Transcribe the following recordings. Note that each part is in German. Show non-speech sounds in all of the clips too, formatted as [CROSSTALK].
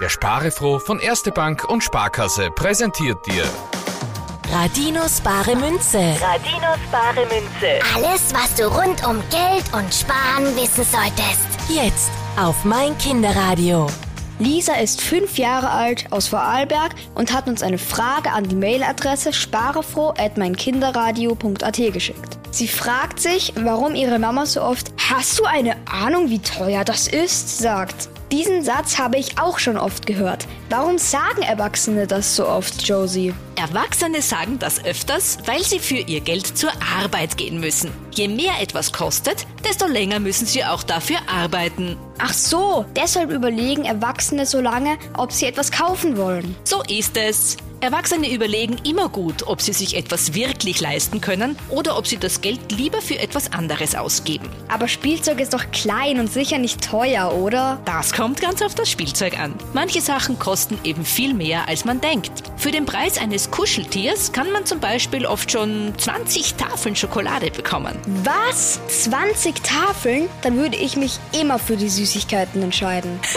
Der Sparefroh von Erste Bank und Sparkasse präsentiert dir Radinos bare Münze. Radinos bare Münze. Alles, was du rund um Geld und Sparen wissen solltest. Jetzt auf mein Kinderradio. Lisa ist fünf Jahre alt aus Vorarlberg und hat uns eine Frage an die Mailadresse sparefroh.meinkinderradio.at geschickt. Sie fragt sich, warum ihre Mama so oft Hast du eine Ahnung, wie teuer das ist? sagt. Diesen Satz habe ich auch schon oft gehört. Warum sagen Erwachsene das so oft, Josie? Erwachsene sagen das öfters, weil sie für ihr Geld zur Arbeit gehen müssen. Je mehr etwas kostet, desto länger müssen sie auch dafür arbeiten. Ach so, deshalb überlegen Erwachsene so lange, ob sie etwas kaufen wollen. So ist es. Erwachsene überlegen immer gut, ob sie sich etwas wirklich leisten können oder ob sie das Geld lieber für etwas anderes ausgeben. Aber Spielzeug ist doch klein und sicher nicht teuer, oder? Das kommt ganz auf das Spielzeug an. Manche Sachen kosten eben viel mehr, als man denkt. Für den Preis eines Kuscheltiers kann man zum Beispiel oft schon 20 Tafeln Schokolade bekommen. Was? 20 Tafeln? Dann würde ich mich immer für die Süßigkeiten entscheiden. [LAUGHS]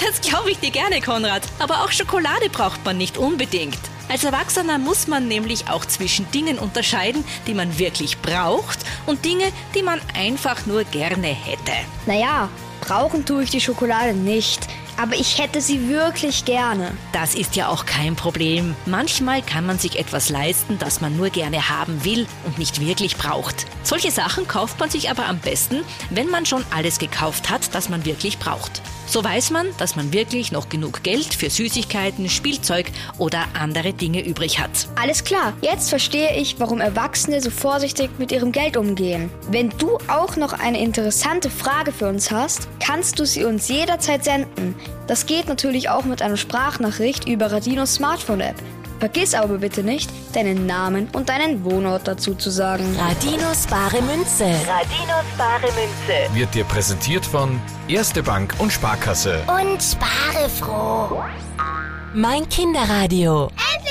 Das glaube ich dir gerne, Konrad. Aber auch Schokolade braucht man nicht unbedingt. Als Erwachsener muss man nämlich auch zwischen Dingen unterscheiden, die man wirklich braucht und Dinge, die man einfach nur gerne hätte. Naja, brauchen tue ich die Schokolade nicht. Aber ich hätte sie wirklich gerne. Das ist ja auch kein Problem. Manchmal kann man sich etwas leisten, das man nur gerne haben will und nicht wirklich braucht. Solche Sachen kauft man sich aber am besten, wenn man schon alles gekauft hat, das man wirklich braucht. So weiß man, dass man wirklich noch genug Geld für Süßigkeiten, Spielzeug oder andere Dinge übrig hat. Alles klar, jetzt verstehe ich, warum Erwachsene so vorsichtig mit ihrem Geld umgehen. Wenn du auch noch eine interessante Frage für uns hast, kannst du sie uns jederzeit senden. Das geht natürlich auch mit einer Sprachnachricht über Radinos Smartphone-App. Vergiss aber bitte nicht, deinen Namen und deinen Wohnort dazu zu sagen. Radinos bare Münze. Radinos bare Münze. wird dir präsentiert von Erste Bank und Sparkasse. Und spare froh. Mein Kinderradio. Ende.